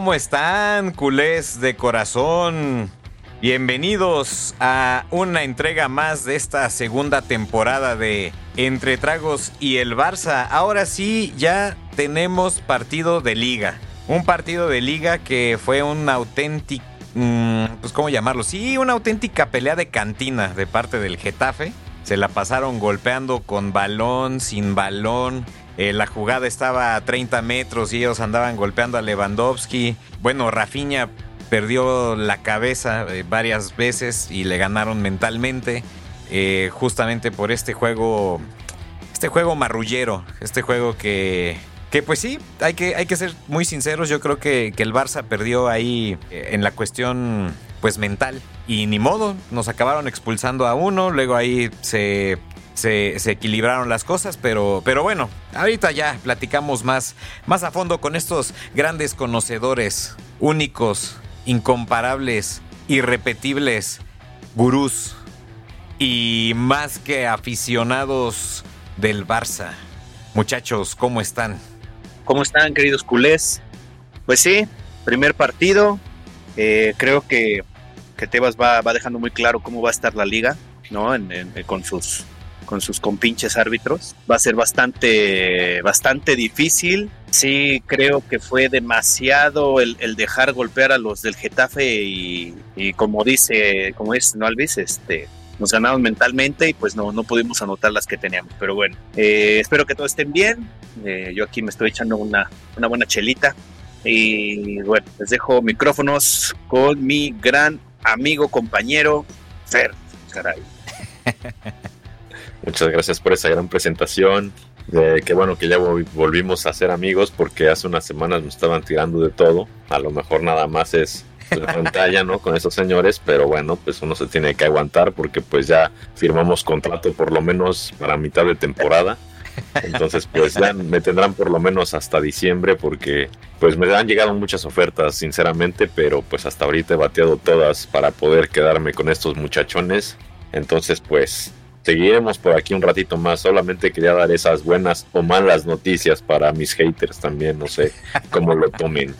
¿cómo están, culés de corazón? Bienvenidos a una entrega más de esta segunda temporada de Entre Tragos y el Barça. Ahora sí, ya tenemos partido de liga. Un partido de liga que fue un auténtico... mm, pues, ¿cómo llamarlo? Sí, una auténtica pelea de cantina de parte del Getafe. Se la pasaron golpeando con balón, sin balón. Eh, la jugada estaba a 30 metros y ellos andaban golpeando a Lewandowski. Bueno, Rafinha perdió la cabeza eh, varias veces y le ganaron mentalmente. eh, justamente por este juego. Este juego marrullero. Este juego que. Que pues sí, hay que, hay que ser muy sinceros. Yo creo que, que el Barça perdió ahí en la cuestión pues mental. Y ni modo, nos acabaron expulsando a uno. Luego ahí se se, equilibraron las cosas, pero, pero bueno, ahorita ya platicamos más, más a fondo con estos grandes conocedores, únicos, incomparables, irrepetibles, gurús y más que aficionados del Barça. Muchachos, ¿cómo están? ¿Cómo están, queridos culés? Pues sí, primer partido. Eh, creo que, que Tebas va, va dejando muy claro cómo va a estar la liga, ¿no? En- en- con sus con sus compinches árbitros. Va a ser bastante, bastante difícil. Sí, creo que fue demasiado el, dejar golpear a los del Getafe y, y como dice, como dice ¿no, Alvis? Este, nos ganaron mentalmente y pues no, no pudimos anotar las que teníamos. Pero bueno, eh, espero que todos estén bien. Eh, yo aquí me estoy echando una, una buena chelita. Y bueno, les dejo micrófonos con mi gran amigo, compañero, Fer. Caray. Muchas gracias por esa gran presentación. Eh, qué bueno que ya vol- volvimos a ser amigos porque hace unas semanas nos estaban tirando de todo. A lo mejor nada más es la pantalla, ¿no? Con esos señores, pero bueno, pues uno se tiene que aguantar porque pues ya firmamos contrato por lo menos para mitad de temporada. Entonces, pues ya me tendrán por lo menos hasta diciembre porque pues me han llegado muchas ofertas, sinceramente, pero pues hasta ahorita he bateado todas para poder quedarme con estos muchachones. Entonces, pues seguiremos por aquí un ratito más. Solamente quería dar esas buenas o malas noticias para mis haters también, no sé cómo lo tomen.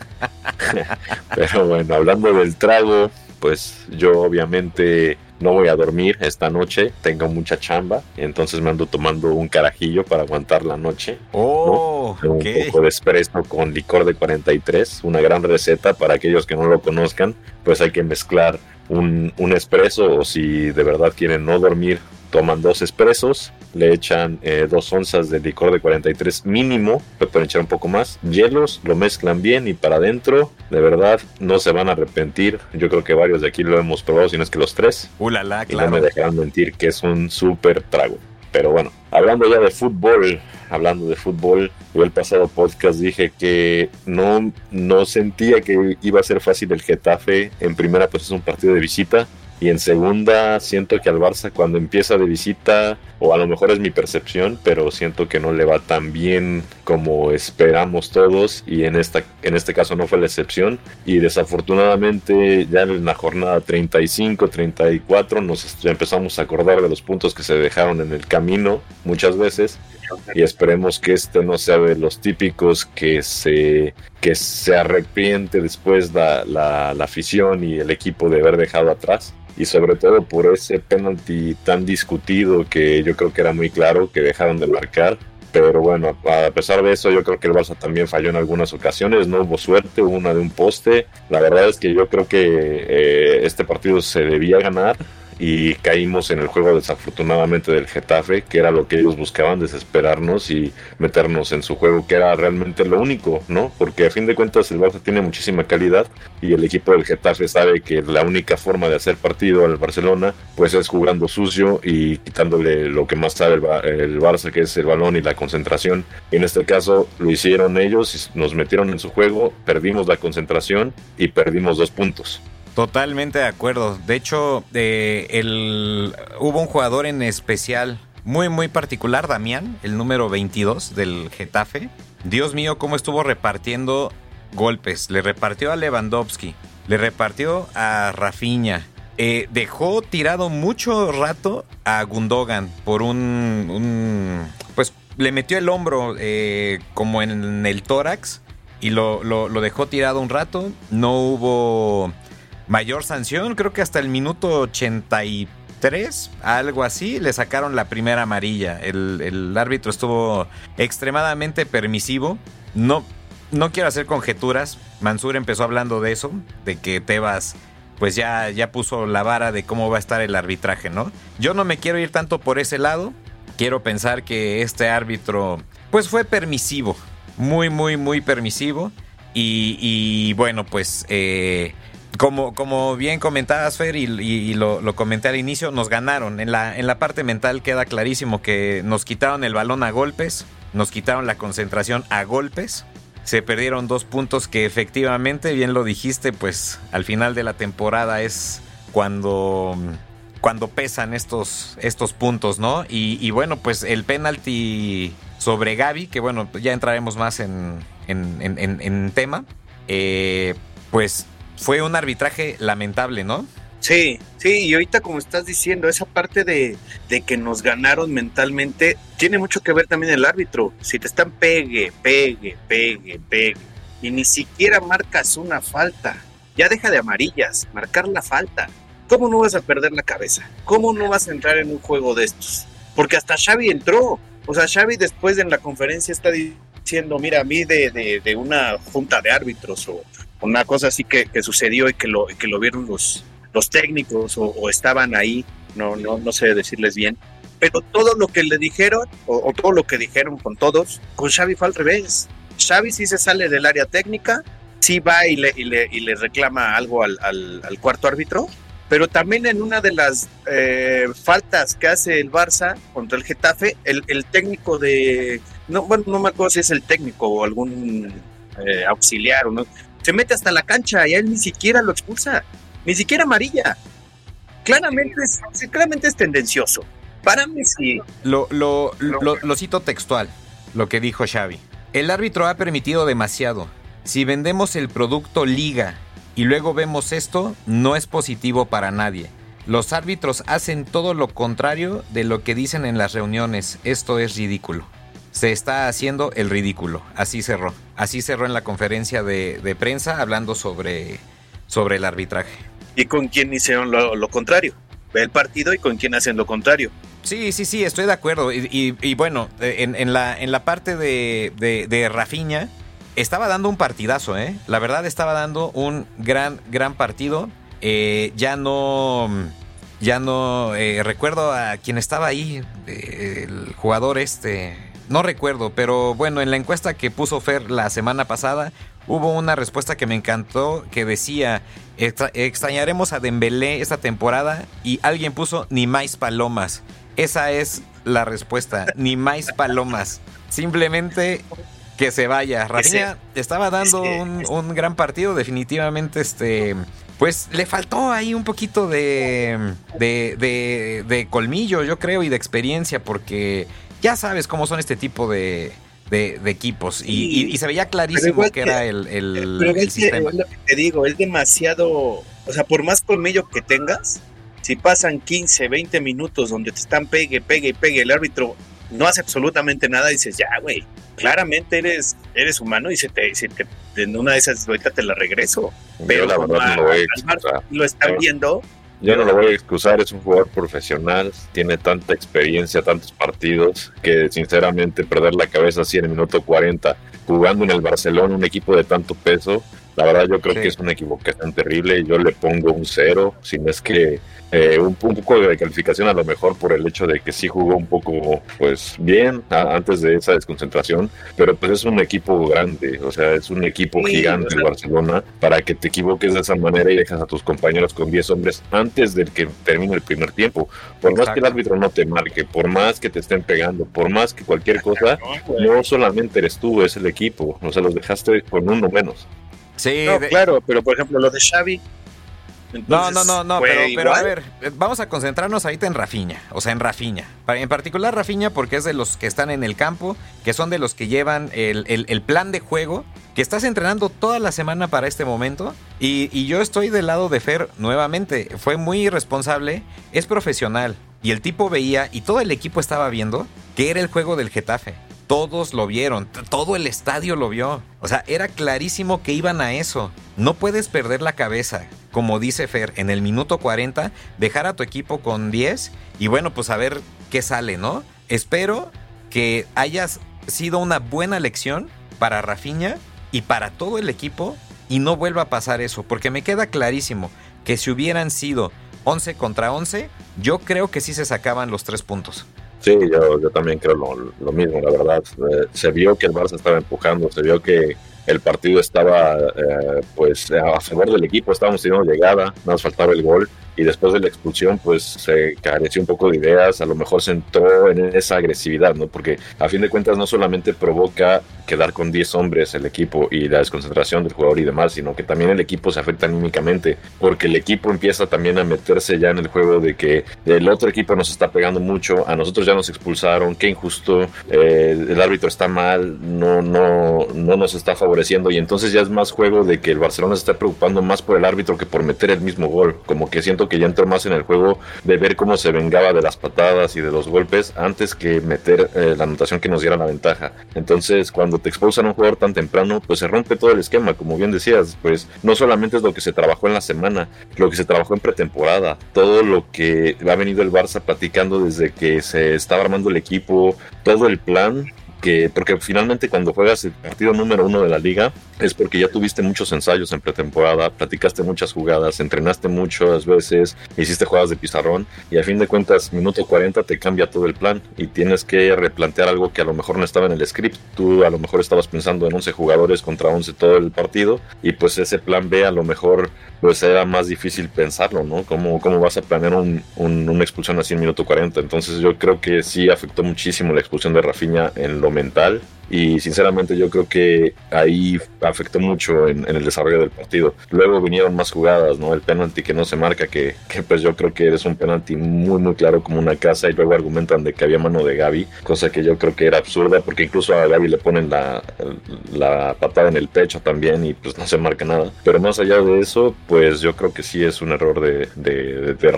Pero bueno, hablando del trago, pues yo obviamente no voy a dormir esta noche, tengo mucha chamba, entonces me ando tomando un carajillo para aguantar la noche. Oh, Un ok. poco de espresso con licor de 43, una gran receta para aquellos que no lo conozcan, pues hay que mezclar un, un espresso o si de verdad quieren no dormir, toman dos espressos, le echan eh, dos onzas de licor de 43 mínimo, le pueden echar un poco más, hielos, lo mezclan bien y para adentro, de verdad no se van a arrepentir, yo creo que varios de aquí lo hemos probado, si no es que los tres, Ulala, y no me claro. dejarán mentir que es un súper trago. Pero bueno, hablando ya de fútbol, hablando de fútbol, yo el pasado podcast dije que no, no sentía que iba a ser fácil el Getafe. En primera, pues es un partido de visita. Y en segunda, siento que al Barça cuando empieza de visita, o a lo mejor es mi percepción, pero siento que no le va tan bien como esperamos todos. Y en, esta, en este caso no fue la excepción. Y desafortunadamente ya en la jornada 35, 34 nos empezamos a acordar de los puntos que se dejaron en el camino muchas veces. Y esperemos que este no sea de los típicos que se, que se arrepiente después la, la, la afición y el equipo de haber dejado atrás. Y sobre todo por ese penalti tan discutido que yo creo que era muy claro que dejaron de marcar. Pero bueno, a pesar de eso, yo creo que el Barça también falló en algunas ocasiones, no hubo suerte, hubo una de un poste. La verdad es que yo creo que eh, este partido se debía ganar y caímos en el juego desafortunadamente del Getafe, que era lo que ellos buscaban, desesperarnos y meternos en su juego, que era realmente lo único, ¿no? Porque a fin de cuentas el Barça tiene muchísima calidad y el equipo del Getafe sabe que la única forma de hacer partido al Barcelona pues es jugando sucio y quitándole lo que más sabe el, Barça, que es el balón y la concentración. Y en este caso lo hicieron ellos, nos metieron en su juego, perdimos la concentración y perdimos dos puntos. Totalmente de acuerdo. De hecho, eh, el, hubo un jugador en especial muy, muy particular, Damián, el número 22 del Getafe. Dios mío, cómo estuvo repartiendo golpes. Le repartió a Lewandowski, le repartió a Rafinha. Eh, dejó tirado mucho rato a Gundogan por un, pues le metió el hombro eh, como en el tórax y lo, lo, dejó tirado un rato. No hubo mayor sanción, creo que hasta el minuto 83, algo así, le sacaron la primera amarilla. El, árbitro estuvo extremadamente permisivo. No, no quiero hacer conjeturas. Mansur empezó hablando de eso, de que Tebas pues ya, ya puso la vara de cómo va a estar el arbitraje, ¿no? Yo no me quiero ir tanto por ese lado. Quiero pensar que este árbitro pues fue permisivo. Muy, muy, muy permisivo. Y, bueno, pues eh, como, como bien comentabas, Fer, y, lo, comenté al inicio, nos ganaron. En la, en la parte mental queda clarísimo que nos quitaron el balón a golpes, nos quitaron la concentración a golpes. Se perdieron dos puntos que efectivamente, bien lo dijiste, pues al final de la temporada es cuando, cuando pesan estos, estos puntos, ¿no? Y, bueno, pues el penalti sobre Gaby, que bueno, ya entraremos más en, en, tema, eh, pues fue un arbitraje lamentable, ¿no? Sí, sí, y ahorita como estás diciendo, esa parte de, que nos ganaron mentalmente, tiene mucho que ver también el árbitro. Si te están pegue, pegue, pegue, pegue, y ni siquiera marcas una falta, ya deja de amarillas, marcar la falta. ¿Cómo no vas a perder la cabeza? ¿Cómo no vas a entrar en un juego de estos? Porque hasta Xavi entró. O sea, Xavi después en la conferencia está diciendo, mira, a mí de, de, de una junta de árbitros o, una cosa así que, sucedió y que lo, que lo vieron los, los técnicos o, estaban ahí, no, no, no sé decirles bien, pero todo lo que le dijeron o, todo lo que dijeron con todos, con Xavi fue al revés. Xavi sí se sale del área técnica, sí va y le, y le, y le reclama algo al, al, cuarto árbitro, pero también en una de las eh, faltas que hace el Barça contra el Getafe, el, el técnico de, no, bueno, no me acuerdo si es el técnico o algún eh, auxiliar o no, se mete hasta la cancha y él ni siquiera lo expulsa, ni siquiera amarilla. Claramente es, claramente es tendencioso. Para mí sí. Lo, lo, lo, cito textual, lo que dijo Xavi. El árbitro ha permitido demasiado. Si vendemos el producto liga y luego vemos esto, no es positivo para nadie. Los árbitros hacen todo lo contrario de lo que dicen en las reuniones. Esto es ridículo se está haciendo el ridículo. Así cerró. Así cerró en la conferencia de, prensa hablando sobre, sobre el arbitraje. ¿Y con quién hicieron lo, contrario? Ve el partido y con quién hacen lo contrario. Sí, sí, sí, estoy de acuerdo. Y, bueno, en, la, en la parte de, de, Rafiña, estaba dando un partidazo, ¿eh? La verdad estaba dando un gran, gran partido. Eh, ya no... Ya no eh, recuerdo a quien estaba ahí, eh, el jugador este, no recuerdo, pero bueno, en la encuesta que puso Fer la semana pasada, hubo una respuesta que me encantó que decía, extrañaremos a Dembélé esta temporada y alguien puso ni más palomas. Esa es la respuesta, ni más palomas. Simplemente que se vaya. Rafinha estaba dando un, un, gran partido, definitivamente este... Pues le faltó ahí un poquito de, de, de, de colmillo, yo creo, y de experiencia, porque ya sabes cómo son este tipo de, equipos. Y, se veía clarísimo que, era el, el, pero es lo que te digo, es demasiado. O sea, por más colmillo que tengas, si pasan 15, 20 minutos donde te están pegue, pegue y pegue, el árbitro no hace absolutamente nada, dices, ya, güey, claramente eres, eres humano y se te, se te, en una de esas ahorita te la regreso. Pero la verdad no lo, voy a lo están viendo. Yo no lo voy a excusar, es un jugador profesional, tiene tanta experiencia, tantos partidos, que sinceramente perder la cabeza así en el minuto 40 jugando en el Barcelona, un equipo de tanto peso, la verdad yo creo que es una equivocación terrible. Yo le pongo un cero, si no es que eh, un, poco de calificación a lo mejor por el hecho de que sí jugó un poco pues bien antes de esa desconcentración, pero pues es un equipo grande, o sea, es un equipo gigante el Barcelona para que te equivoques de esa manera y dejas a tus compañeros con 10 hombres antes de que termine el primer tiempo. Por más que el árbitro no te marque, por más que te estén pegando, por más que cualquier cosa, no solamente eres tú, es el equipo, o sea, los dejaste con uno menos. Sí, claro, pero por ejemplo, lo de Xavi no, no, no, no, pero, a ver, vamos a concentrarnos ahorita en Rafiña, o sea, en Rafiña. En particular Rafiña porque es de los que están en el campo, que son de los que llevan el, plan de juego, que estás entrenando toda la semana para este momento. Y, y yo estoy del lado de Fer nuevamente, fue muy irresponsable, es profesional. Y el tipo veía, y todo el equipo estaba viendo, que era el juego del Getafe. Todos lo vieron, todo el estadio lo vio. O sea, era clarísimo que iban a eso. No puedes perder la cabeza, como dice Fer, en el minuto 40, dejar a tu equipo con 10 y bueno, pues a ver qué sale, ¿no? Espero que hayas sido una buena lección para Rafinha y para todo el equipo y no vuelva a pasar eso, porque me queda clarísimo que si hubieran sido 11 contra 11, yo creo que sí se sacaban los tres puntos. Sí, yo, yo también creo lo, mismo, la verdad. Eh, se vio que el Barça estaba empujando, se vio que el partido estaba eh, pues a favor del equipo, estábamos teniendo llegada, nos faltaba el gol y después de la expulsión pues se careció un poco de ideas, a lo mejor se entró en esa agresividad, ¿no? Porque a fin de cuentas no solamente provoca quedar con 10 hombres el equipo y la desconcentración del jugador y demás, sino que también el equipo se afecta anímicamente, porque el equipo empieza también a meterse ya en el juego de que el otro equipo nos está pegando mucho, a nosotros ya nos expulsaron, qué injusto, eh, el árbitro está mal, no, no, no nos está favoreciendo y entonces ya es más juego de que el Barcelona se está preocupando más por el árbitro que por meter el mismo gol, como que siento que ya entró más en el juego de ver cómo se vengaba de las patadas y de los golpes antes que meter eh, la anotación que nos diera la ventaja. Entonces, cuando te expulsan a un jugador tan temprano, pues se rompe todo el esquema, como bien decías, pues no solamente es lo que se trabajó en la semana, lo que se trabajó en pretemporada, todo lo que ha venido el Barça platicando desde que se estaba armando el equipo, todo el plan porque finalmente cuando juegas el partido número uno de la liga es porque ya tuviste muchos ensayos en pretemporada, platicaste muchas jugadas, entrenaste muchas veces, hiciste jugadas de pizarrón y a fin de cuentas minuto 40 te cambia todo el plan y tienes que replantear algo que a lo mejor no estaba en el script, tú a lo mejor estabas pensando en 11 jugadores contra 11 todo el partido y pues ese plan B a lo mejor pues era más difícil pensarlo, ¿no? ¿Cómo, cómo vas a planear un, una expulsión así en minuto 40? Entonces yo creo que sí afectó muchísimo la expulsión de Rafinha en lo mental y sinceramente yo creo que ahí afectó mucho en, el desarrollo del partido. Luego vinieron más jugadas, ¿no? El penalti que no se marca, que, que, pues yo creo que es un penalti muy muy claro como una casa y luego argumentan de que había mano de Gaby, cosa que yo creo que era absurda porque incluso a Gaby le ponen la, la patada en el pecho también y pues no se marca nada. Pero más allá de eso, pues yo creo que sí es un error de, de, de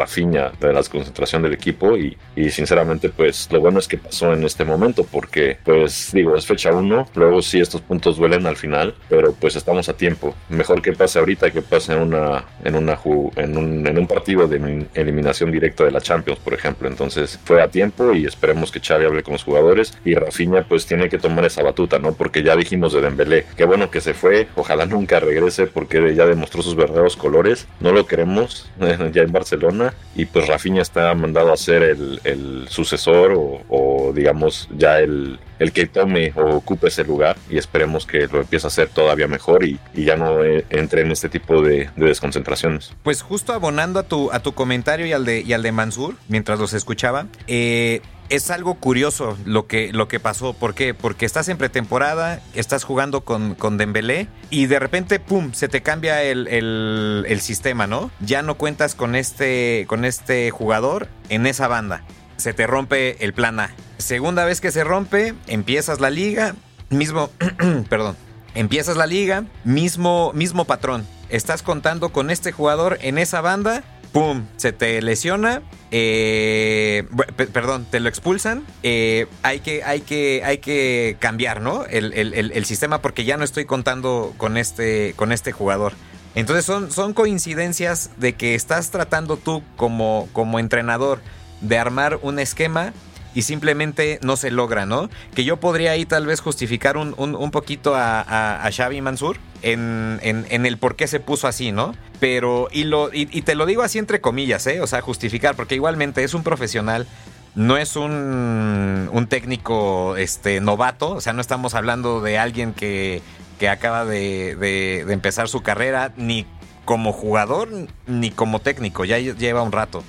de la concentración del equipo y, y sinceramente pues lo bueno es que pasó en este momento porque pues digo, es fecha a uno, luego sí estos puntos duelen al final, pero pues estamos a tiempo. Mejor que pase ahorita que pase en una en una en un, en un partido de eliminación directa de la Champions, por ejemplo. Entonces fue a tiempo y esperemos que Xavi hable con los jugadores y Rafinha pues tiene que tomar esa batuta, ¿no? Porque ya dijimos de Dembélé, qué bueno que se fue, ojalá nunca regrese porque ya demostró sus verdaderos colores, no lo queremos ya en Barcelona y pues Rafinha está mandado a ser el, el sucesor o, o digamos ya el el que tome o ocupe ese lugar y esperemos que lo empiece a hacer todavía mejor y, ya no eh, entre en este tipo de, desconcentraciones. Pues justo abonando a tu, a tu comentario y al de, y de Mansur, mientras los escuchaba, eh, es algo curioso lo que, lo que pasó. ¿Por qué? Porque estás en pretemporada, estás jugando con, con Dembélé y de repente, ¡pum!, se te cambia el, el, el, sistema, ¿no? Ya no cuentas con este, con este jugador en esa banda. Se te rompe el plan A. Segunda vez que se rompe, empiezas la liga, mismo, perdón, empiezas la liga, mismo, mismo patrón. Estás contando con este jugador en esa banda pum, se te lesiona, eh, perdón, te lo expulsan, eh, hay, que, hay, que, hay que cambiar, ¿no? El, el, sistema porque ya no estoy contando con este, con este jugador. Entonces son, son coincidencias de que estás tratando tú como, como entrenador de armar un esquema y simplemente no se logra, ¿no? Que yo podría ahí tal vez justificar un, un, poquito a, a, Xavi Mansur en, en, el por qué se puso así, ¿no? Pero, y, lo, y, te lo digo así entre comillas, ¿eh? O sea, justificar, porque igualmente es un profesional no es un, un, técnico este, novato, o sea, no estamos hablando de alguien que, que acaba de, de, empezar su carrera, ni como jugador, ni como técnico, ya lleva un rato.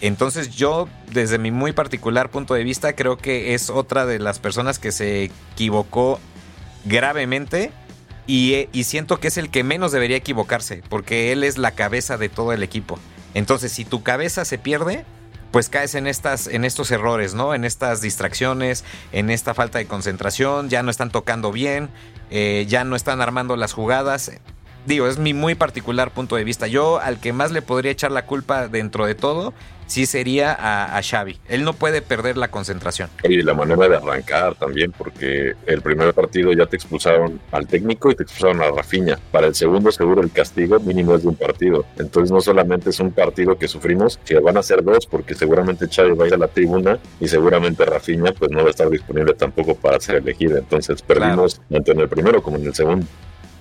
Entonces yo, desde mi muy particular punto de vista, creo que es otra de las personas que se equivocó gravemente y, siento que es el que menos debería equivocarse, porque él es la cabeza de todo el equipo. Entonces, si tu cabeza se pierde, pues caes en estas, en estos errores, ¿no? En estas distracciones, en esta falta de concentración, ya no están tocando bien, eh, ya no están armando las jugadas digo, es mi muy particular punto de vista. Yo al que más le podría echar la culpa dentro de todo, sí sería a, Xavi. Él no puede perder la concentración. Y la manera de arrancar también, porque el primer partido ya te expulsaron al técnico y te expulsaron a Rafinha. Para el segundo seguro el castigo mínimo es de un partido. Entonces no solamente es un partido que sufrimos, sino van a ser dos, porque seguramente Xavi va a ir a la tribuna y seguramente Rafinha pues no va a estar disponible tampoco para ser elegido. Entonces perdimos tanto en el primero como en el segundo.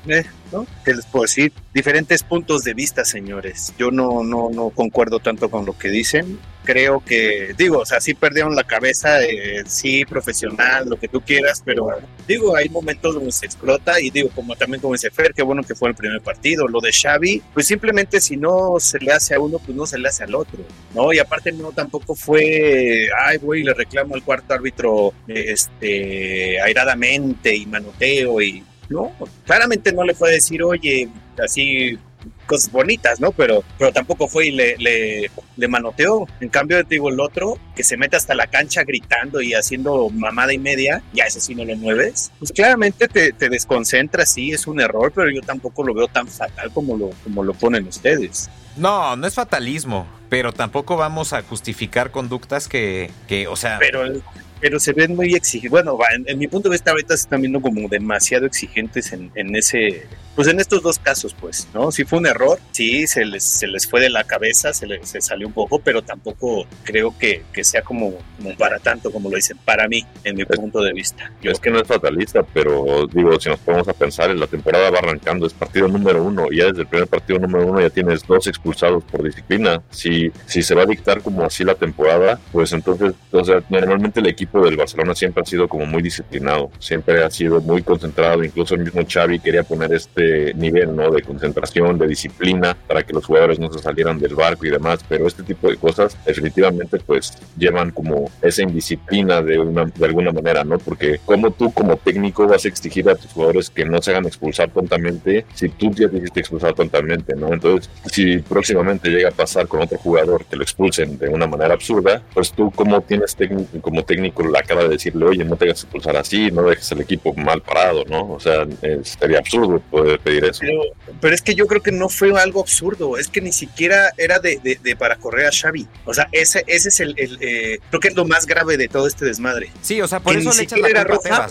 Eh, ¿no? ¿Qué les puedo decir? Diferentes puntos de vista, señores. Yo no, no, no concuerdo tanto con lo que dicen. Creo que, digo, o sea, sí perdieron la cabeza, eh, sí, profesional, lo que tú quieras, pero digo, hay momentos donde se explota y digo, como también como dice Fer, qué bueno que fue el primer partido. Lo de Xavi, pues simplemente si no se le hace a uno, pues no se le hace al otro, ¿no? Y aparte no tampoco fue, ay, güey, le reclamo al cuarto árbitro, este, airadamente y manoteo y ¿no? Claramente no le fue a decir, oye, así cosas bonitas, ¿no? Pero, pero tampoco fue y le, le, manoteó. En cambio, digo, el otro que se mete hasta la cancha gritando y haciendo mamada y media, ya ese sí no lo mueves. Pues claramente te, te desconcentra, sí, es un error, pero yo tampoco lo veo tan fatal como lo, como lo ponen ustedes. No, no es fatalismo, pero tampoco vamos a justificar conductas que, que o sea... Pero pero se ven muy exigentes. Bueno, en, mi punto de vista ahorita se están viendo como demasiado exigentes en, en, ese, pues en estos dos casos, pues, ¿no? Si fue un error, sí, se les, se les fue de la cabeza, se les se salió un poco, pero tampoco creo que, que sea como, como, para tanto como lo dicen, para mí, en mi punto de vista. Yo, es que no es fatalista, pero digo, si nos ponemos a pensar, en la temporada va arrancando, es partido número uno, y ya desde el primer partido número uno ya tienes dos expulsados por disciplina. Si, si se va a dictar como así la temporada, pues entonces, o sea, normalmente el equipo del Barcelona siempre ha sido como muy disciplinado, siempre ha sido muy concentrado, incluso el mismo Xavi quería poner este nivel, ¿no? De concentración, de disciplina, para que los jugadores no se salieran del barco y demás, pero este tipo de cosas definitivamente pues llevan como esa indisciplina de, una, de alguna manera, ¿no? Porque como tú como técnico vas a exigir a tus jugadores que no se hagan expulsar tontamente si tú ya te hiciste expulsar tontamente, ¿no? Entonces, si próximamente llega a pasar con otro jugador que lo expulsen de una manera absurda, pues tú como tienes como técnico le acaba de decirle, oye, no te hagas expulsar así, no dejes el equipo mal parado, ¿no? O sea, sería absurdo poder pedir eso. Pero, es que yo creo que no fue algo absurdo, es que ni siquiera era de, de, para correr a Xavi. O sea, ese, ese es el, el eh, creo que es lo más grave de todo este desmadre. Sí, o sea, por eso le echan la culpa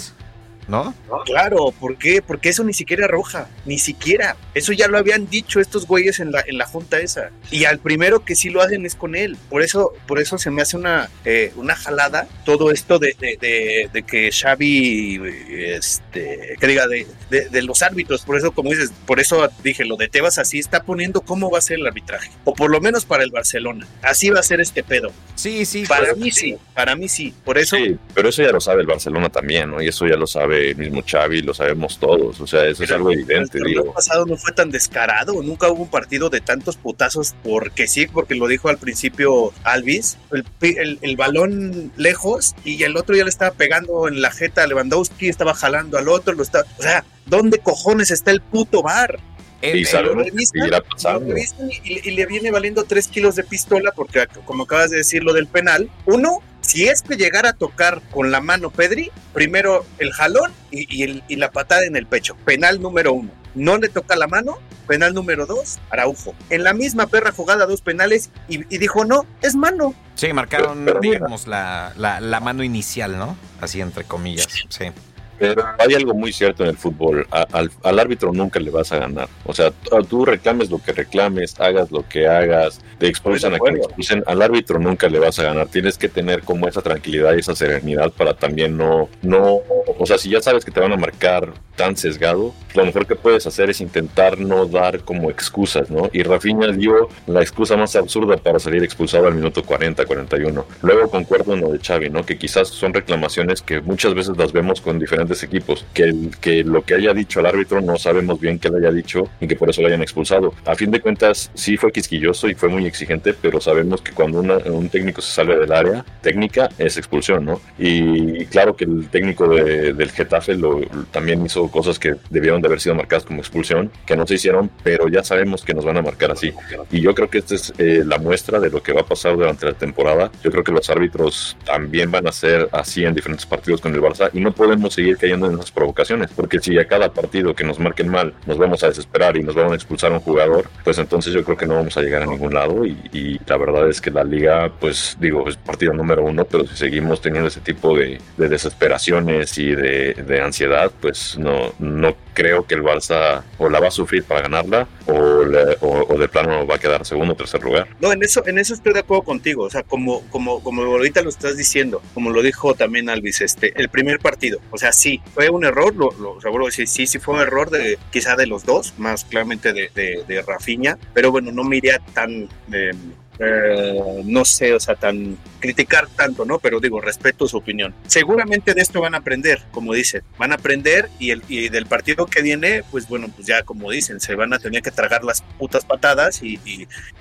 ¿no? Claro, ¿por qué? Porque eso ni siquiera roja, ni siquiera. Eso ya lo habían dicho estos güeyes en la, en la junta esa. Y al primero que sí lo hacen es con él. Por eso, por eso se me hace una, eh, una jalada todo esto de, de, que Xavi, este, que diga, de, de, los árbitros. Por eso, como dices, por eso dije, lo de Tebas así está poniendo cómo va a ser el arbitraje. O por lo menos para el Barcelona. Así va a ser este pedo. Sí, sí. Para mí sí, para mí sí. Por eso. Sí, pero eso ya lo sabe el Barcelona también, ¿no? Y eso ya lo sabe el mismo Xavi, lo sabemos todos, o sea, eso es algo evidente. El año pasado no fue tan descarado, nunca hubo un partido de tantos putazos porque sí, porque lo dijo al principio Alvis, el, el, balón lejos y el otro ya le estaba pegando en la jeta a Lewandowski, estaba jalando al otro, lo estaba, o sea, ¿dónde cojones está el puto bar? y, y, le viene valiendo tres kilos de pistola porque, como acabas de decir, lo del penal. Uno, si es que llegara a tocar con la mano Pedri, primero el jalón y, y, el, y la patada en el pecho. Penal número uno. No le toca la mano, penal número dos, Araujo. En la misma perra jugada, dos penales, y, dijo, no, es mano. Sí, marcaron, digamos, la, la, la, mano inicial, ¿no? Así entre comillas, sí. Pero hay algo muy cierto en el fútbol. al, árbitro nunca le vas a ganar. O sea, tú reclames lo que reclames, hagas lo que hagas, te expulsan a quien expulsen. Al árbitro nunca le vas a ganar. Tienes que tener como esa tranquilidad y esa serenidad para también no, no, o sea, si ya sabes que te van a marcar tan sesgado, lo mejor que puedes hacer es intentar no dar como excusas, ¿no? Y Rafinha dio la excusa más absurda para salir expulsado al minuto 40, 41. Luego concuerdo en lo de Xavi, ¿no? Que quizás son reclamaciones que muchas veces las vemos con diferentes equipos, que, que lo que haya dicho el árbitro no sabemos bien qué le haya dicho y que por eso lo hayan expulsado. A fin de cuentas, sí fue quisquilloso y fue muy exigente, pero sabemos que cuando un técnico se sale del área técnica es expulsión, ¿no? Y claro que el técnico del Getafe también hizo cosas que debieron de haber sido marcadas como expulsión, que no se hicieron, pero ya sabemos que nos van a marcar así. Y yo creo que esta es eh, la muestra de lo que va a pasar durante la temporada. Yo creo que los árbitros también van a ser así en diferentes partidos con el Barça y no podemos seguir cayendo en esas provocaciones, porque si a cada partido que nos marquen mal nos vamos a desesperar y nos vamos a expulsar a un jugador, pues entonces yo creo que no vamos a llegar a ningún lado y, la verdad es que la liga, pues digo, es partido número uno, pero si seguimos teniendo ese tipo de, desesperaciones y de, de ansiedad, pues no, no, creo que el Barça o la va a sufrir para ganarla o, o, de plano va a quedar segundo o tercer lugar. No, en eso, en eso estoy de acuerdo contigo. O sea, como, como, como ahorita lo estás diciendo, como lo dijo también Alvis, este, el primer partido. O sea, sí, fue un error, lo, lo, lo sí, sí, sí fue un error de quizá de los dos, más claramente de, de, de pero bueno, no me iría tan... Eh, eh, no sé, o sea, tan criticar tanto, ¿no? Pero digo, respeto su opinión. Seguramente de esto van a aprender, como dicen, van a aprender y, el, y del partido que viene, pues bueno, pues ya como dicen, se van a tener que tragar las putas patadas y,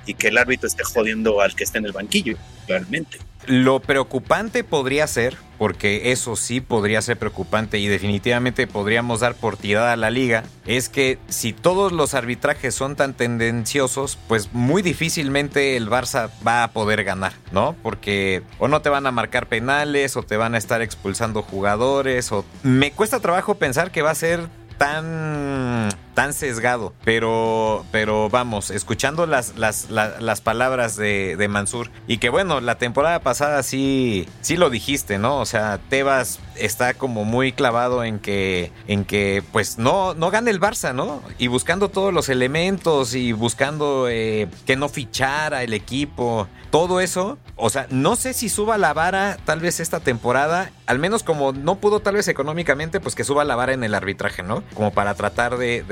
y que el árbitro esté jodiendo al que esté en el banquillo, realmente. Lo preocupante podría ser, porque eso sí podría ser preocupante y definitivamente podríamos dar por tirada a la liga, es que si todos los arbitrajes son tan tendenciosos, pues muy difícilmente el Barça va a poder ganar, ¿no? Porque o no te van a marcar penales o te van a estar expulsando jugadores o... Me cuesta trabajo pensar que va a ser tan tan sesgado. Pero, pero vamos, escuchando las, las, las, palabras de, de, Mansur. Y que bueno, la temporada pasada sí, sí lo dijiste, ¿no? O sea, Tebas está como muy clavado en que, en que pues no, no gane el Barça, ¿no? Y buscando todos los elementos y buscando eh, que no fichara el equipo. Todo eso, o sea, no sé si suba la vara tal vez esta temporada, al menos como no pudo tal vez económicamente, pues que suba la vara en el arbitraje, ¿no? Como para tratar de de,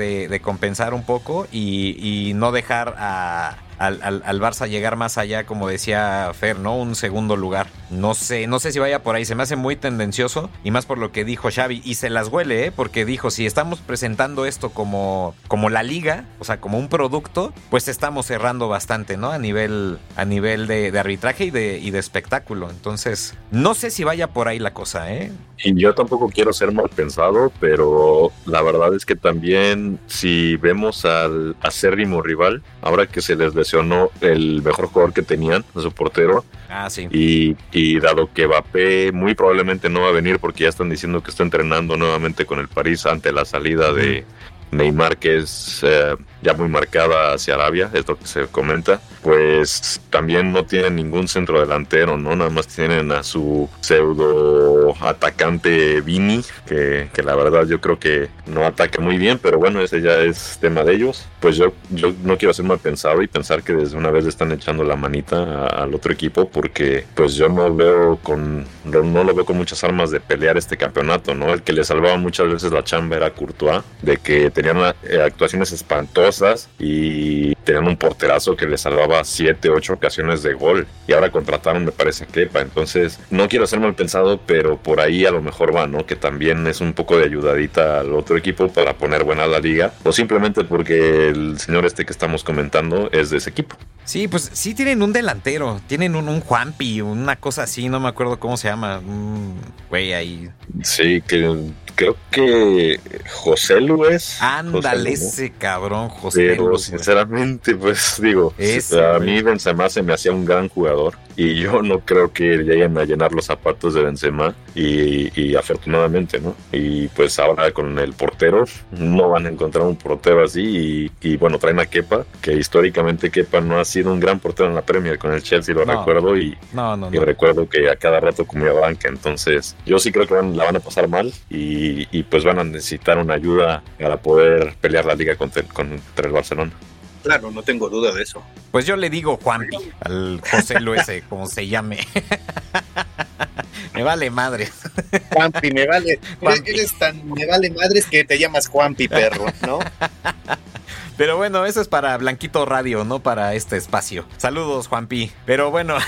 compensar un poco y, no dejar a, al, al, Barça llegar más allá, como decía Fer, ¿no? Un segundo lugar. No sé, no sé si vaya por ahí, se me hace muy tendencioso y más por lo que dijo Xavi y se las huele, ¿eh? Porque dijo, si estamos presentando esto como, como la liga, o sea, como un producto, pues estamos cerrando bastante, ¿no? A nivel, a nivel de, arbitraje y de, y de espectáculo. Entonces, no sé si vaya por ahí la cosa, ¿eh? Y yo tampoco quiero ser mal pensado, pero la verdad es que también si vemos al acérrimo rival, ahora que se les el mejor jugador que tenían, su portero, ah, sí. y, y dado que Mbappé muy probablemente no va a venir porque ya están diciendo que está entrenando nuevamente con el París ante la salida de Neymar, que es eh, ya muy marcada hacia Arabia, es lo que se comenta, pues también no tienen ningún centro delantero, ¿no? Nada más tienen a su pseudo atacante Vini, que, que la verdad yo creo que no ataca muy bien, pero bueno, ese ya es tema de ellos. Pues yo, yo no quiero ser mal pensado y pensar que desde una vez le están echando la manita al otro equipo, porque pues yo no veo con, no, lo veo con muchas armas de pelear este campeonato, ¿no? El que le salvaba muchas veces la chamba era Courtois, de que tenían eh, actuaciones espantosas y tenían un porterazo que le salvaba 7, 8 ocasiones de gol. Y ahora contrataron, me parece, que Kepa. Entonces, no quiero ser mal pensado, pero por ahí a lo mejor va, ¿no? Que también es un poco de ayudadita al otro equipo para poner buena la liga. O simplemente porque el señor este que estamos comentando es de ese equipo. Sí, pues sí tienen un delantero. Tienen un, un Juanpi, una cosa así, no me acuerdo cómo se llama. Güey, ahí. Sí, que creo que José Luis. Ándale, ese cabrón, José Pero sinceramente, pues digo, a mí Benzema se me hacía un gran jugador y yo no creo que lleguen a llenar los zapatos de Benzema y, afortunadamente, ¿no? Y pues ahora con el portero no van a encontrar un portero así y, bueno, traen a Kepa, que históricamente Kepa no ha sido un gran portero en la Premier con el Chelsea, lo recuerdo y, y recuerdo que a cada rato comía banca, entonces yo sí creo que la van a pasar mal y, pues van a necesitar una ayuda para poder pelear la liga contra, contra el Barcelona. Claro, no tengo duda de eso. Pues yo le digo Juanpi, al José Luis, como se llame. me vale madres. Juanpi, me vale. Eres tan me vale madres que te llamas Juanpi, perro, ¿no? Pero bueno, eso es para Blanquito Radio, no para este espacio. Saludos, Juanpi. Pero bueno.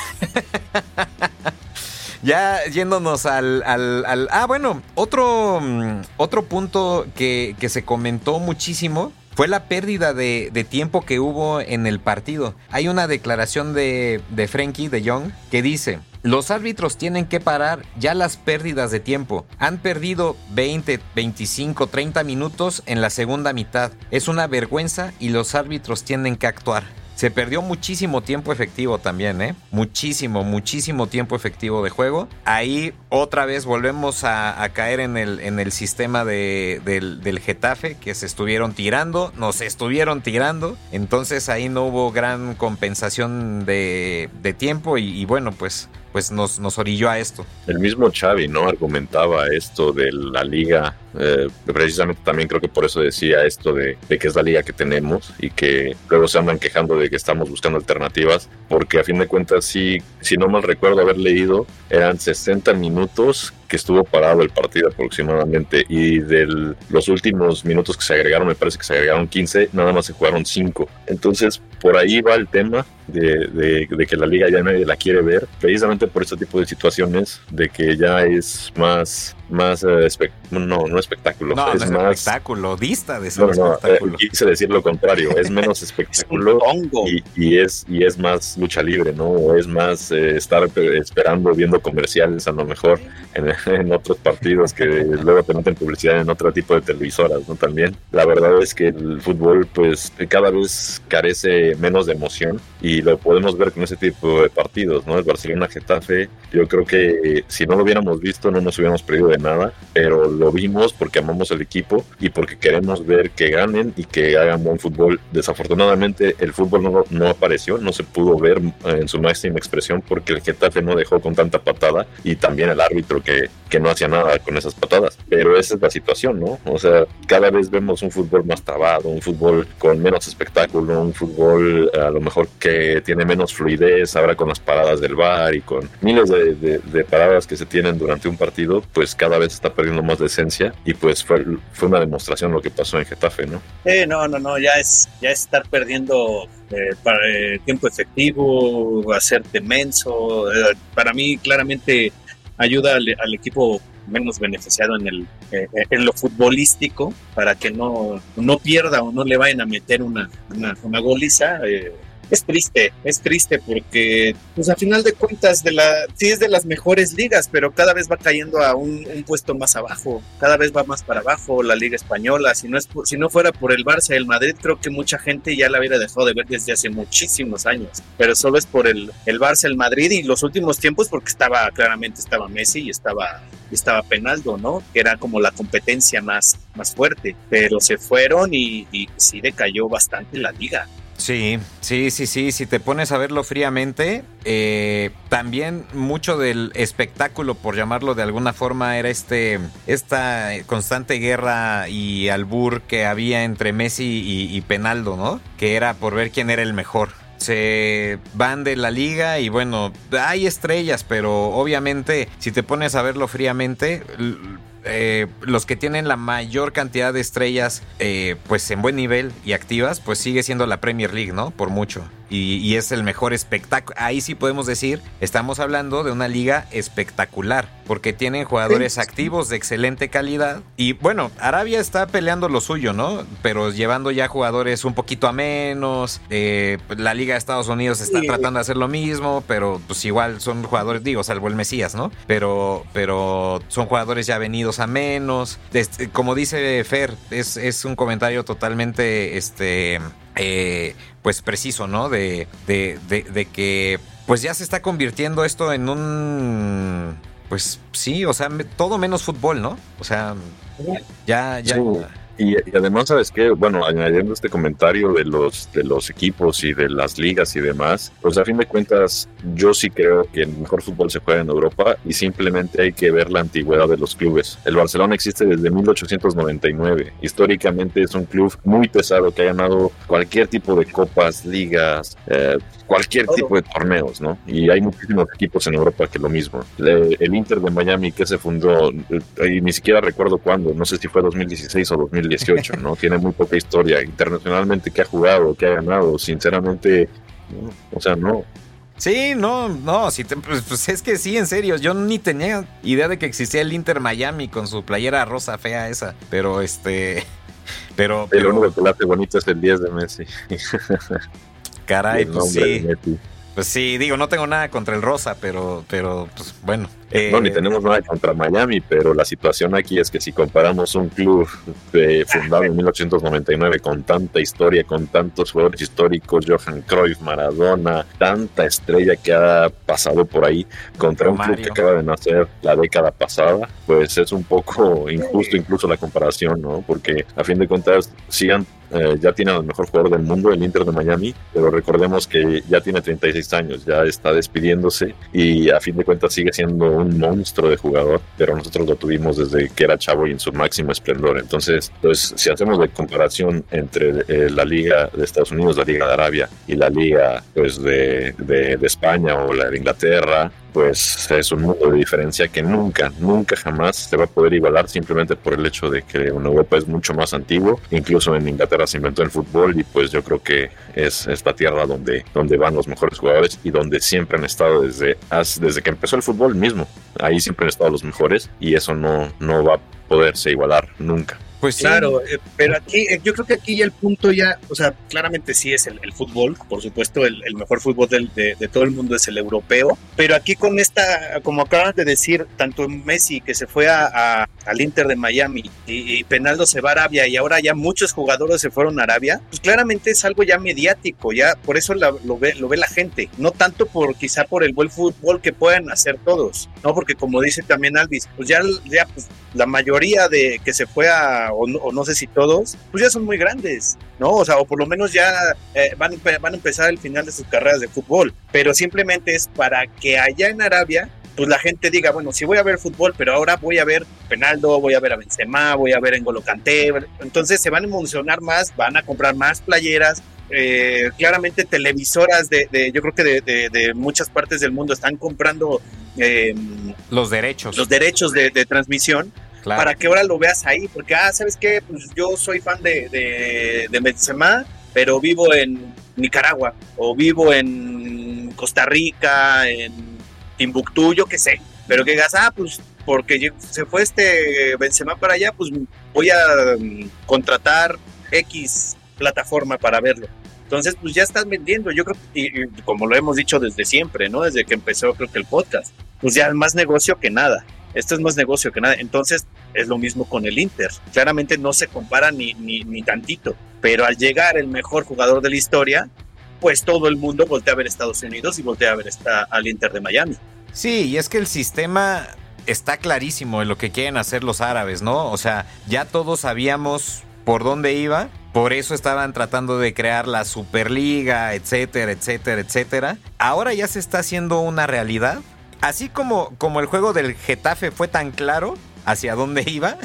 Ya yéndonos al, al, Ah, bueno, otro, mm, otro punto que, que se comentó muchísimo fue la pérdida de, tiempo que hubo en el partido. Hay una declaración de, de Frankie de Young que dice, los árbitros tienen que parar ya las pérdidas de tiempo. Han perdido 20, 25, 30 minutos en la segunda mitad. Es una vergüenza y los árbitros tienen que actuar. Se perdió muchísimo tiempo efectivo también, ¿eh? Muchísimo, muchísimo tiempo efectivo de juego. Ahí otra vez volvemos a, caer en el, en el sistema de, del, Getafe, que se estuvieron tirando, nos estuvieron tirando. Entonces ahí no hubo gran compensación de, tiempo y bueno, pues pues nos, nos orilló a esto. El mismo Xavi, ¿no? Argumentaba esto de la liga, eh, precisamente también creo que por eso decía esto de, que es la liga que tenemos y que luego se andan quejando de que estamos buscando alternativas, porque a fin de cuentas, sí, si no mal recuerdo haber leído, eran 60 minutos minutos. Que estuvo parado el partido aproximadamente y de los últimos minutos que se agregaron, me parece que se agregaron 15, nada más se jugaron 5. Entonces, por ahí va el tema de, que la liga ya nadie la quiere ver, precisamente por este tipo de situaciones, de que ya es más más eh, no no espectáculo no, es no más espectáculo dista de ser no, eh, quise decir lo contrario es menos espectáculo y, es y es más lucha libre no o es más eh, estar esperando viendo comerciales a lo mejor en, otros partidos que luego te meten publicidad en otro tipo de televisoras no también. La verdad es que el fútbol pues cada vez carece menos de emoción y lo podemos ver con ese tipo de partidos no el Barcelona Getafe yo creo que si no lo hubiéramos visto no nos hubiéramos perdido nada, pero lo vimos porque amamos el equipo y porque queremos ver que ganen y que hagan buen fútbol. Desafortunadamente el fútbol no, no apareció, no se pudo ver en su máxima expresión porque el Getafe no dejó con tanta patada y también el árbitro que, que no hacía nada con esas patadas. Pero esa es la situación, ¿no? O sea, cada vez vemos un fútbol más trabado, un fútbol con menos espectáculo, un fútbol a lo mejor que tiene menos fluidez ahora con las paradas del bar y con miles de, de, paradas que se tienen durante un partido, pues cada vez está perdiendo más de y pues fue, fue una demostración lo que pasó en Getafe, ¿no? Eh, no, no, no, ya es, ya estar perdiendo eh, para, eh, tiempo efectivo, hacerte menso. Eh, para mí claramente ayuda al, equipo menos beneficiado en, el, en lo futbolístico para que no, no pierda o no le vayan a meter una, una, una goliza es triste, es triste porque, pues a final de cuentas, de la, sí es de las mejores ligas, pero cada vez va cayendo a un, puesto más abajo, cada vez va más para abajo la Liga Española. Si no, es, si no fuera por el Barça y el Madrid, creo que mucha gente ya la hubiera dejado de ver desde hace muchísimos años, pero solo es por el, el Barça, el Madrid y los últimos tiempos porque estaba, claramente estaba Messi y estaba, estaba Penaldo, ¿no? Que era como la competencia más, más fuerte, pero se fueron y, y sí decayó bastante la liga. Sí, sí, sí, sí. Si te pones a verlo fríamente, eh, también mucho del espectáculo, por llamarlo de alguna forma, era este, esta constante guerra y albur que había entre Messi y, y Penaldo, ¿no? Que era por ver quién era el mejor se van de la liga y bueno, hay estrellas, pero obviamente si te pones a verlo fríamente, eh, los que tienen la mayor cantidad de estrellas, eh, pues en buen nivel y activas, pues sigue siendo la Premier League, ¿no? Por mucho. Y, y es el mejor espectáculo. Ahí sí podemos decir, estamos hablando de una liga espectacular porque tienen jugadores activos de excelente calidad. Y bueno, Arabia está peleando lo suyo, ¿no? Pero llevando ya jugadores un poquito a menos. Eh, la Liga de Estados Unidos está tratando de hacer lo mismo, pero pues igual son jugadores, digo, salvo el Mesías, ¿no? Pero, pero son jugadores ya venidos a menos. como dice Fer, es, es un comentario totalmente, este, eh, pues preciso, ¿no? De, de, de, que pues ya se está convirtiendo esto en un pues sí, o sea, todo menos fútbol, ¿no? O sea, ya, ya. Y, además, ¿sabes qué? Bueno, añadiendo este comentario de los, de los equipos y de las ligas y demás, pues a fin de cuentas, yo sí creo que el mejor fútbol se juega en Europa y simplemente hay que ver la antigüedad de los clubes. El Barcelona existe desde 1899. Históricamente es un club muy pesado que ha ganado cualquier tipo de copas, ligas, eh, cualquier tipo de torneos, ¿no? Y hay muchísimos equipos en Europa que lo mismo. El Inter de Miami que se fundó, eh, y ni siquiera recuerdo cuándo, no sé si fue 2016 o 2018, ¿no? Tiene muy poca historia internacionalmente que ha jugado, que ha ganado, sinceramente, o sea, no. Sí, no, no, si pues, pues, es que sí, en serio, yo ni tenía idea de que existía el Inter Miami con su playera rosa fea esa, pero este, pero... pero... El único que la hace bonito es el 10 de Messi. Caray, pues sí. Pues sí, digo, no tengo nada contra el Rosa, pero, pero pues bueno. no, ni eh, tenemos nada contra Miami, pero la situación aquí es que si comparamos un club eh, fundado en 1899 con tanta historia, con tantos jugadores históricos, Johan Cruyff, Maradona, tanta estrella que ha pasado por ahí, contra un club que acaba de nacer la década pasada, pues es un poco injusto incluso la comparación, ¿no? Porque a fin de cuentas, sigan eh, ya tiene al mejor jugador del mundo, el Inter de Miami, pero recordemos que ya tiene 36 años, ya está despidiéndose y a fin de cuentas sigue siendo un monstruo de jugador, pero nosotros lo tuvimos desde que era chavo y en su máximo esplendor. Entonces, pues si hacemos la comparación entre eh, la Liga de Estados Unidos, la Liga de Arabia y la Liga pues de, de, de España o la de Inglaterra, pues es un mundo de diferencia que nunca, nunca jamás se va a poder igualar simplemente por el hecho de que Europa es mucho más antiguo, incluso en Inglaterra se inventó el fútbol y pues yo creo que es esta tierra donde, donde van los mejores jugadores y donde siempre han estado desde, desde que empezó el fútbol mismo, ahí siempre han estado los mejores y eso no, no va a poderse igualar nunca. Pues claro, eh, pero aquí, eh, yo creo que aquí ya el punto ya, o sea, claramente sí es el, fútbol, por supuesto, el, mejor fútbol de, todo el mundo es el europeo, pero aquí con esta, como acabas de decir, tanto Messi que se fue a, al Inter de Miami y, Penaldo se va a Arabia y ahora ya muchos jugadores se fueron a Arabia, pues claramente es algo ya mediático, ya por eso lo, ve, lo ve la gente, no tanto por quizá por el buen fútbol que puedan hacer todos, no porque como dice también Alvis, pues ya, ya pues, la mayoría de que se fue a o no, sé si todos, pues ya son muy grandes, ¿no? O sea, o por lo menos ya eh, van, van a empezar el final de sus carreras de fútbol, pero simplemente es para que allá en Arabia pues la gente diga, bueno, sí voy a ver fútbol, pero ahora voy a ver Penaldo, voy a ver a Benzema, voy a ver Engolo Kanté, entonces se van a emocionar más, van a comprar más playeras, eh, claramente televisoras de, yo creo que de, muchas partes del mundo están comprando eh, los derechos, los derechos de, transmisión para que ahora lo veas ahí, porque, ah, ¿sabes qué? Pues yo soy fan de, de, Benzema, pero vivo en Nicaragua, o vivo en Costa Rica, en Timbuktu, yo qué sé. Pero que digas, ah, pues porque se fue este Benzema para allá, pues voy a mm, contratar X plataforma para verlo. Entonces, pues ya estás vendiendo. Yo creo, y, como lo hemos dicho desde siempre, ¿no? Desde que empezó, creo que el podcast, pues ya más negocio que nada. Esto es más negocio que nada. Entonces, es lo mismo con el Inter. Claramente no se compara ni, ni, ni tantito. Pero al llegar el mejor jugador de la historia, pues todo el mundo voltea a ver Estados Unidos y voltea a ver esta, al Inter de Miami. Sí, y es que el sistema está clarísimo en lo que quieren hacer los árabes, ¿no? O sea, ya todos sabíamos por dónde iba, por eso estaban tratando de crear la Superliga, etcétera, etcétera, etcétera. Ahora ya se está haciendo una realidad. Así como, como el juego del Getafe fue tan claro, hacia dónde iba,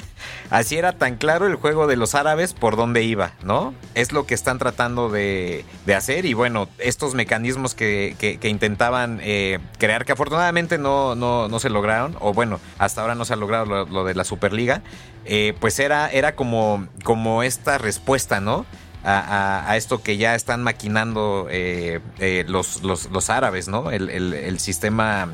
así era tan claro el juego de los árabes por dónde iba, ¿no? Es lo que están tratando de, hacer y bueno, estos mecanismos que, intentaban eh, crear, que afortunadamente no, no, se lograron, o bueno, hasta ahora no se ha logrado lo, de la Superliga, eh, pues era, era como, como esta respuesta, ¿no? A, esto que ya están maquinando eh, los, los, árabes, ¿no? El, el sistema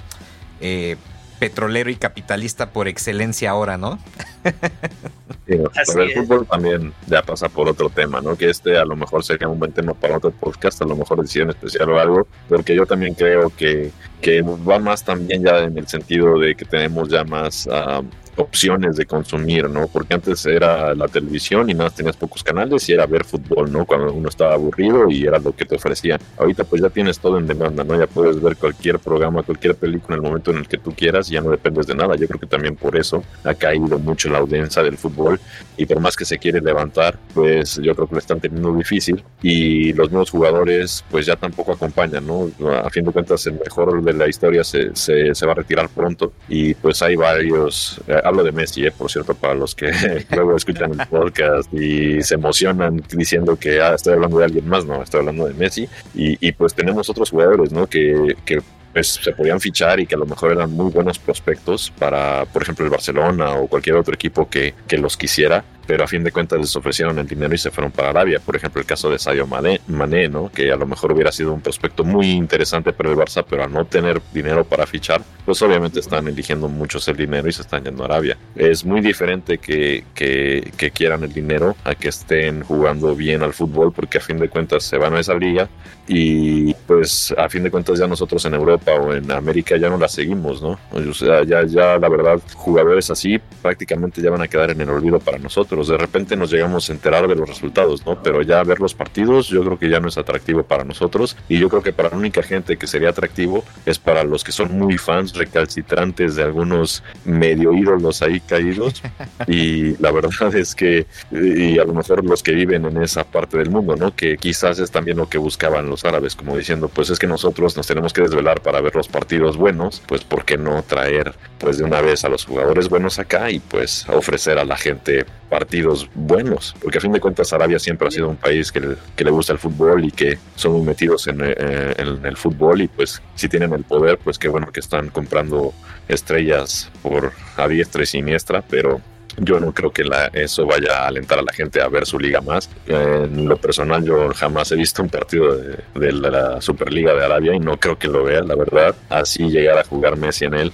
petrolero y capitalista por excelencia ahora, ¿no? Sí, pero el fútbol también ya pasa por otro tema, ¿no? Que este a lo mejor sería un buen tema para otro podcast, a lo mejor decisión especial o algo, porque yo también creo que, que va más también ya en el sentido de que tenemos ya más uh, opciones de consumir, ¿no? Porque antes era la televisión y nada, tenías pocos canales y era ver fútbol, ¿no? Cuando uno estaba aburrido y era lo que te ofrecían. Ahorita pues ya tienes todo en demanda, ¿no? Ya puedes ver cualquier programa, cualquier película en el momento en el que tú quieras y ya no dependes de nada. Yo creo que también por eso ha caído mucho la audiencia del fútbol y por más que se quiere levantar, pues yo creo que lo están teniendo difícil y los nuevos jugadores pues ya tampoco acompañan, ¿no? A fin de cuentas el mejor de la historia se, se, se va a retirar pronto y pues hay varios hablo de Messi, eh, por cierto, para los que luego escuchan el podcast y se emocionan diciendo que ah, estoy hablando de alguien más, no, estoy hablando de Messi. Y, y pues tenemos otros jugadores, ¿no? Que, que pues se podían fichar y que a lo mejor eran muy buenos prospectos para, por ejemplo, el Barcelona o cualquier otro equipo que, que los quisiera, pero a fin de cuentas les ofrecieron el dinero y se fueron para Arabia. Por ejemplo, el caso de Sadio Mané, Mané, ¿no? que a lo mejor hubiera sido un prospecto muy interesante para el Barça, pero al no tener dinero para fichar, pues obviamente están eligiendo muchos el dinero y se están yendo a Arabia. Es muy diferente que, que, que quieran el dinero a que estén jugando bien al fútbol, porque a fin de cuentas se van a esa liga y pues a fin de cuentas ya nosotros en Europa o en América ya no la seguimos, ¿no? O sea, ya, ya la verdad, jugadores así prácticamente ya van a quedar en el olvido para nosotros. De repente nos llegamos a enterar de los resultados, ¿no? Pero ya ver los partidos yo creo que ya no es atractivo para nosotros y yo creo que para la única gente que sería atractivo es para los que son muy fans recalcitrantes de algunos medio ídolos ahí caídos y la verdad es que y a lo mejor los que viven en esa parte del mundo, ¿no? Que quizás es también lo que buscaban los árabes, como diciendo, pues es que nosotros nos tenemos que desvelar para ver los partidos buenos, pues ¿por qué no traer pues de una vez a los jugadores buenos acá y pues ofrecer a la gente partidos buenos? Porque a fin de cuentas Arabia siempre ha sido un país que, le, gusta el fútbol y que son muy metidos en, eh, en, el fútbol y pues si tienen el poder, pues qué bueno que están comprando estrellas por a diestra y siniestra, pero yo no creo que la, eso vaya a alentar a la gente a ver su liga más. En lo personal, yo jamás he visto un partido de, de, la Superliga de Arabia y no creo que lo vea, la verdad. Así llegar a jugar Messi en él.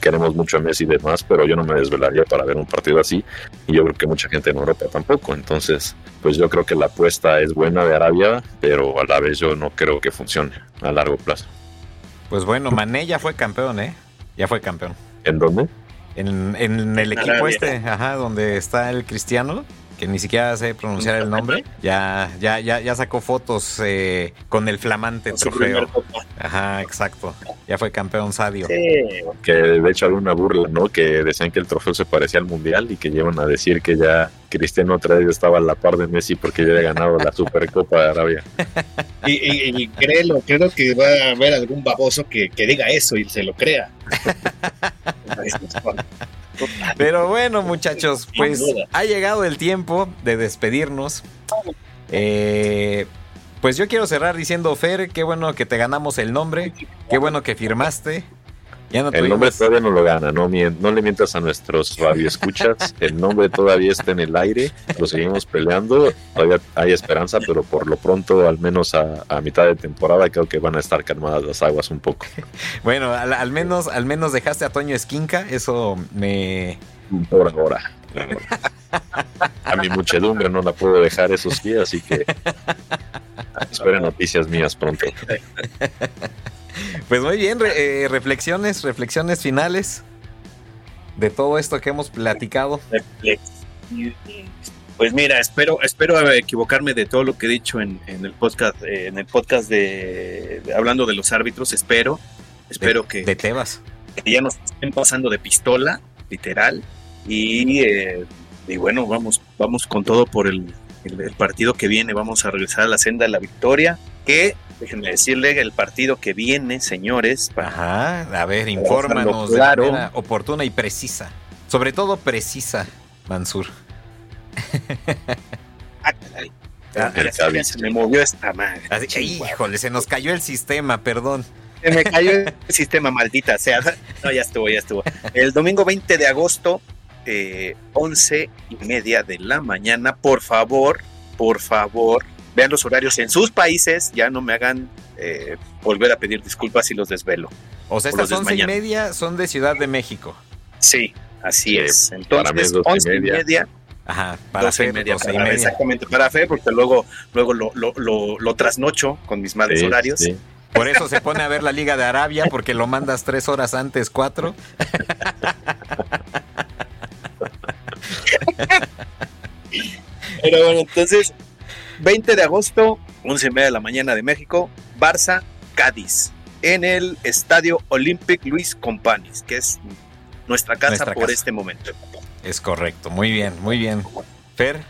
Queremos mucho a Messi y demás, pero yo no me desvelaría para ver un partido así. Y yo creo que mucha gente en Europa tampoco. Entonces, pues yo creo que la apuesta es buena de Arabia, pero a la vez yo no creo que funcione a largo plazo. Pues bueno, Mané ya fue campeón, ¿eh? Ya fue campeón. ¿En dónde? En, en el equipo Arabia. este, ajá, donde está el cristiano, que ni siquiera sé pronunciar el nombre, ya, ya, ya, ya sacó fotos eh, con el flamante trofeo. Ajá, exacto. Ya fue campeón Sadio. Sí. Que de hecho había una burla, ¿no? Que decían que el trofeo se parecía al mundial y que llevan a decir que ya Cristiano otra vez estaba a la par de Messi porque ya había ganado la Supercopa de Arabia. y, y, y, créelo, creo que va a haber algún baboso que, que diga eso y se lo crea. Pero bueno, muchachos, pues ha llegado el tiempo de despedirnos. Eh, pues yo quiero cerrar diciendo, Fer, qué bueno que te ganamos el nombre, qué bueno que firmaste. Ya no el nombre todavía no lo gana, no, no le mientas a nuestros radioescuchas. el nombre todavía está en el aire, lo seguimos peleando, todavía hay esperanza, pero por lo pronto, al menos a, a mitad de temporada, creo que van a estar calmadas las aguas un poco. bueno, al, al, menos, al menos dejaste a Toño Esquinca, eso me. Por ahora. A mi muchedumbre no la puedo dejar, eso sí, así que esperen noticias mías pronto. Pues muy bien, re, eh, reflexiones, reflexiones finales de todo esto que hemos platicado. Pues mira, espero, espero equivocarme de todo lo que he dicho en, en el podcast, eh, en el podcast de, de, hablando de los árbitros. Espero, espero de, que de Tebas, que ya nos estén pasando de pistola, literal, y, eh, y bueno, vamos, vamos con todo por el, el, el partido que viene. Vamos a regresar a la senda de la victoria. Que déjenme decirle el partido que viene, señores. Ajá, a ver, infórmanos claro. de manera oportuna y precisa. Sobre todo precisa, Mansur. ah, ah, se me movió esta madre. Así, híjole, se nos cayó el sistema, perdón. Se me cayó el sistema, maldita sea. No, ya estuvo, ya estuvo. El domingo 20 de agosto, eh, 11 y media de la mañana, por favor, por favor, vean los horarios en sus países, ya no me hagan eh, volver a pedir disculpas si los desvelo. O sea, estas once y media son de Ciudad de México. Sí, así Sí, es. Entonces, y once y media. Ajá, para doce y media, y exactamente, para Fe, porque luego, luego lo, lo, lo, lo trasnocho con mis malos Sí, horarios. sí. Por eso se pone a ver la Liga de Arabia, porque lo mandas tres horas antes, cuatro. Pero bueno, entonces, 20 de agosto, 11 y media de la mañana de México, Barça, Cádiz, en el Estadio Olympic Luis Companys, que es nuestra casa Nuestra por casa. este momento. Es correcto, muy bien, muy bien. Fer,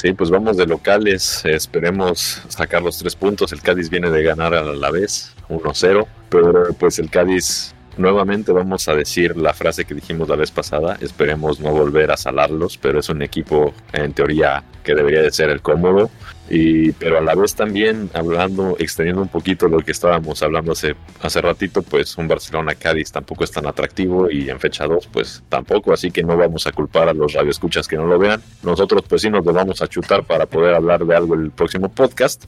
Sí, pues vamos de locales, esperemos sacar los tres puntos. El Cádiz viene de ganar a la vez, 1-0, pero pues el Cádiz nuevamente vamos a decir la frase que dijimos la vez pasada, esperemos no volver a salarlos, pero es un equipo en teoría que debería de ser el cómodo. Y, pero a la vez también hablando, extendiendo un poquito lo que estábamos hablando hace, hace ratito, pues un Barcelona-Cádiz tampoco es tan atractivo y en fecha 2 pues tampoco, así que no vamos a culpar a los radioescuchas que no lo vean. Nosotros pues sí nos lo vamos a chutar para poder hablar de algo el próximo podcast.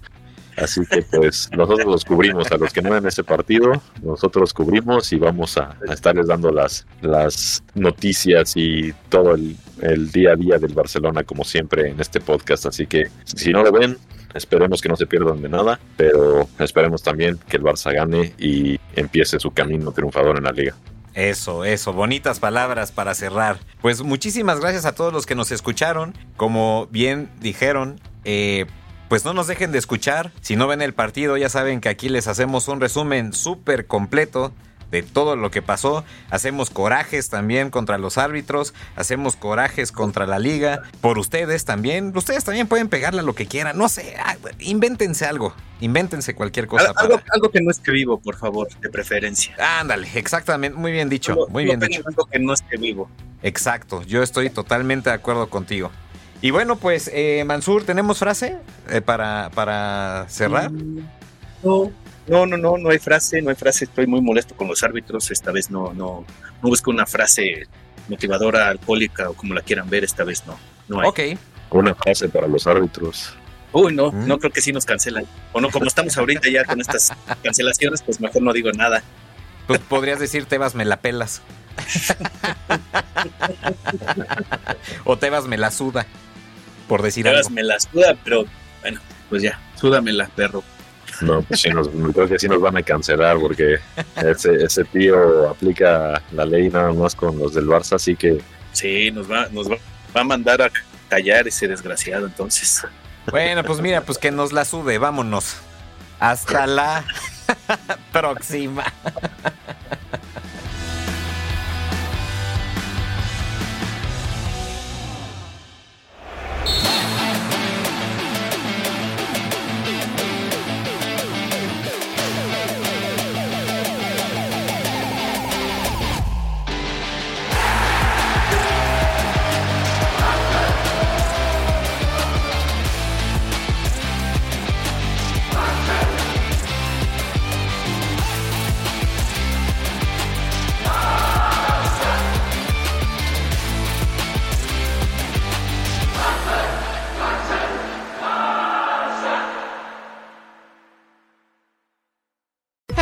Así que pues nosotros los cubrimos, a los que no ven ese partido, nosotros cubrimos y vamos a, a estarles dando las, las noticias y todo el, el día a día del Barcelona como siempre en este podcast. Así que si no lo ven, esperemos que no se pierdan de nada, pero esperemos también que el Barça gane y empiece su camino triunfador en la liga. Eso, eso, bonitas palabras para cerrar. Pues muchísimas gracias a todos los que nos escucharon. Como bien dijeron, eh, pues no nos dejen de escuchar. Si no ven el partido, ya saben que aquí les hacemos un resumen súper completo de todo lo que pasó. Hacemos corajes también contra los árbitros, hacemos corajes contra la liga, por ustedes también. Ustedes también pueden pegarle a lo que quieran, no sé, ah, invéntense algo, invéntense cualquier cosa. Al- algo, para- algo que no esté vivo, por favor, de preferencia. Ándale, exactamente, muy bien dicho, muy bien dicho. Algo que no esté vivo. Exacto, yo estoy totalmente de acuerdo contigo. Y bueno, pues, eh, Mansur, ¿tenemos frase eh, para, para cerrar? No, no, no, no, no hay frase, no hay frase. Estoy muy molesto con los árbitros. Esta vez no, no, no busco una frase motivadora, alcohólica o como la quieran ver. Esta vez no, no hay. Ok, Una frase para los árbitros. Uy, no, Mm. no creo que sí nos cancelan. O no, como estamos ahorita ya con estas cancelaciones, pues mejor no digo nada. pues podrías decir Tebas me la pelas. o Tebas me la suda, por decir Ahora algo. me la suda, pero bueno, pues ya, súdamela, perro. No, pues sí nos, creo que sí nos van a cancelar porque ese, ese tío aplica la ley nada más con los del Barça, así que Sí, nos va, nos va, va a mandar a callar ese desgraciado entonces. Bueno, pues mira, pues que nos la sude, vámonos. Hasta la próxima.